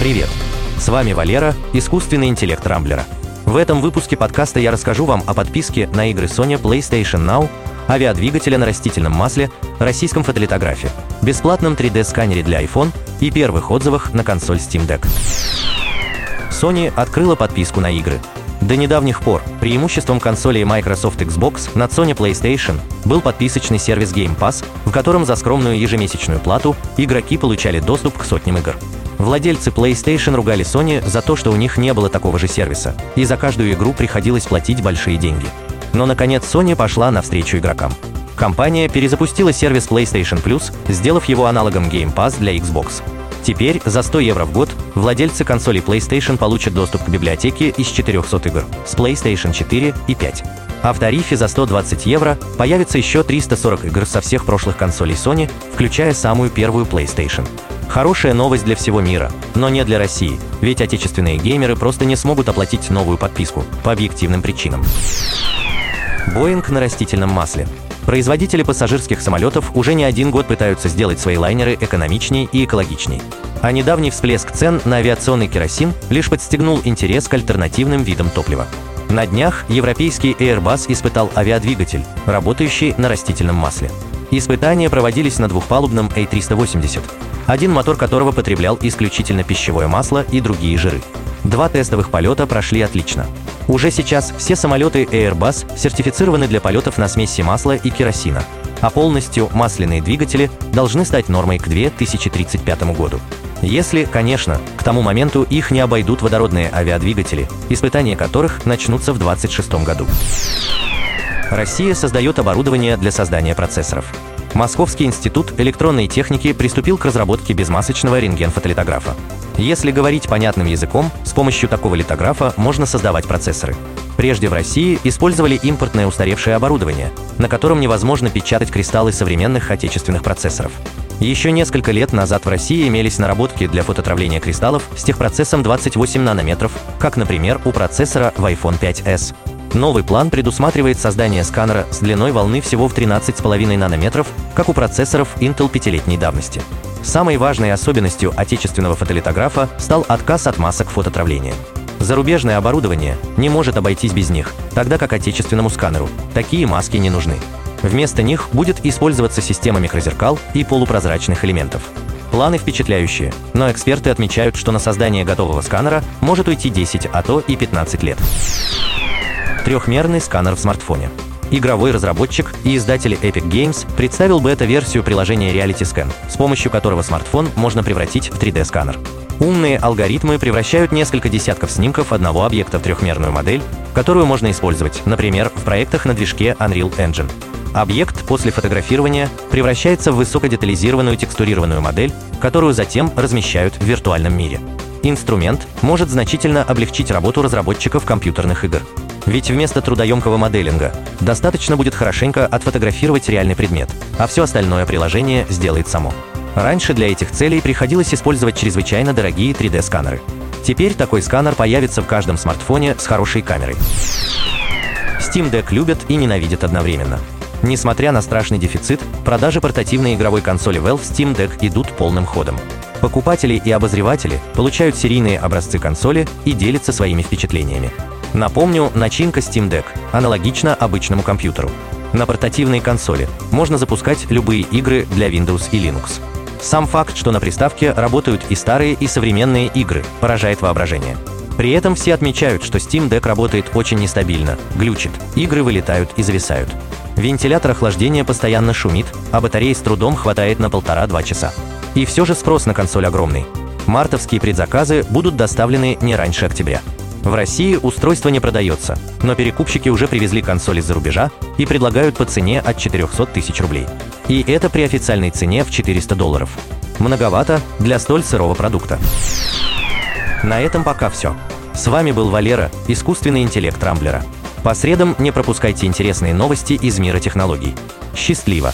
Привет! С вами Валера, искусственный интеллект Рамблера. В этом выпуске подкаста я расскажу вам о подписке на игры Sony PlayStation Now, авиадвигателя на растительном масле, российском фотолитографе, бесплатном 3D-сканере для iPhone и первых отзывах на консоль Steam Deck. Sony открыла подписку на игры. До недавних пор преимуществом консолей Microsoft Xbox над Sony PlayStation был подписочный сервис Game Pass, в котором за скромную ежемесячную плату игроки получали доступ к сотням игр. Владельцы PlayStation ругали Sony за то, что у них не было такого же сервиса, и за каждую игру приходилось платить большие деньги. Но, наконец, Sony пошла навстречу игрокам. Компания перезапустила сервис PlayStation Plus, сделав его аналогом Game Pass для Xbox. Теперь за 100 евро в год владельцы консолей PlayStation получат доступ к библиотеке из 400 игр с PlayStation 4 и 5. А в тарифе за 120 евро появится еще 340 игр со всех прошлых консолей Sony, включая самую первую PlayStation. Хорошая новость для всего мира, но не для России, ведь отечественные геймеры просто не смогут оплатить новую подписку по объективным причинам. Боинг на растительном масле. Производители пассажирских самолетов уже не один год пытаются сделать свои лайнеры экономичнее и экологичнее. А недавний всплеск цен на авиационный керосин лишь подстегнул интерес к альтернативным видам топлива. На днях европейский Airbus испытал авиадвигатель, работающий на растительном масле. Испытания проводились на двухпалубном A380, один мотор которого потреблял исключительно пищевое масло и другие жиры. Два тестовых полета прошли отлично. Уже сейчас все самолеты Airbus сертифицированы для полетов на смеси масла и керосина, а полностью масляные двигатели должны стать нормой к 2035 году. Если, конечно, к тому моменту их не обойдут водородные авиадвигатели, испытания которых начнутся в 2026 году. Россия создает оборудование для создания процессоров. Московский институт электронной техники приступил к разработке безмасочного рентген-фотолитографа. Если говорить понятным языком, с помощью такого литографа можно создавать процессоры. Прежде в России использовали импортное устаревшее оборудование, на котором невозможно печатать кристаллы современных отечественных процессоров. Еще несколько лет назад в России имелись наработки для фототравления кристаллов с техпроцессом 28 нанометров, как, например, у процессора в iPhone 5s. Новый план предусматривает создание сканера с длиной волны всего в 13,5 нанометров, как у процессоров Intel пятилетней давности. Самой важной особенностью отечественного фотолитографа стал отказ от масок фототравления. Зарубежное оборудование не может обойтись без них, тогда как отечественному сканеру такие маски не нужны. Вместо них будет использоваться система микрозеркал и полупрозрачных элементов. Планы впечатляющие, но эксперты отмечают, что на создание готового сканера может уйти 10, а то и 15 лет. Трехмерный сканер в смартфоне. Игровой разработчик и издатель Epic Games представил бета-версию приложения Reality Scan, с помощью которого смартфон можно превратить в 3D-сканер. Умные алгоритмы превращают несколько десятков снимков одного объекта в трехмерную модель, которую можно использовать, например, в проектах на движке Unreal Engine. Объект после фотографирования превращается в высокодетализированную текстурированную модель, которую затем размещают в виртуальном мире. Инструмент может значительно облегчить работу разработчиков компьютерных игр. Ведь вместо трудоемкого моделинга достаточно будет хорошенько отфотографировать реальный предмет, а все остальное приложение сделает само. Раньше для этих целей приходилось использовать чрезвычайно дорогие 3D-сканеры. Теперь такой сканер появится в каждом смартфоне с хорошей камерой. Steam Deck любят и ненавидят одновременно. Несмотря на страшный дефицит, продажи портативной игровой консоли Valve Steam Deck идут полным ходом. Покупатели и обозреватели получают серийные образцы консоли и делятся своими впечатлениями. Напомню, начинка Steam Deck аналогична обычному компьютеру. На портативной консоли можно запускать любые игры для Windows и Linux. Сам факт, что на приставке работают и старые, и современные игры, поражает воображение. При этом все отмечают, что Steam Deck работает очень нестабильно, глючит, игры вылетают и зависают. Вентилятор охлаждения постоянно шумит, а батареи с трудом хватает на полтора-два часа. И все же спрос на консоль огромный. Мартовские предзаказы будут доставлены не раньше октября. В России устройство не продается, но перекупщики уже привезли консоль из-за рубежа и предлагают по цене от 400 тысяч рублей. И это при официальной цене в 400 долларов. Многовато для столь сырого продукта. На этом пока все. С вами был Валера, искусственный интеллект Рамблера. По средам не пропускайте интересные новости из мира технологий. Счастливо!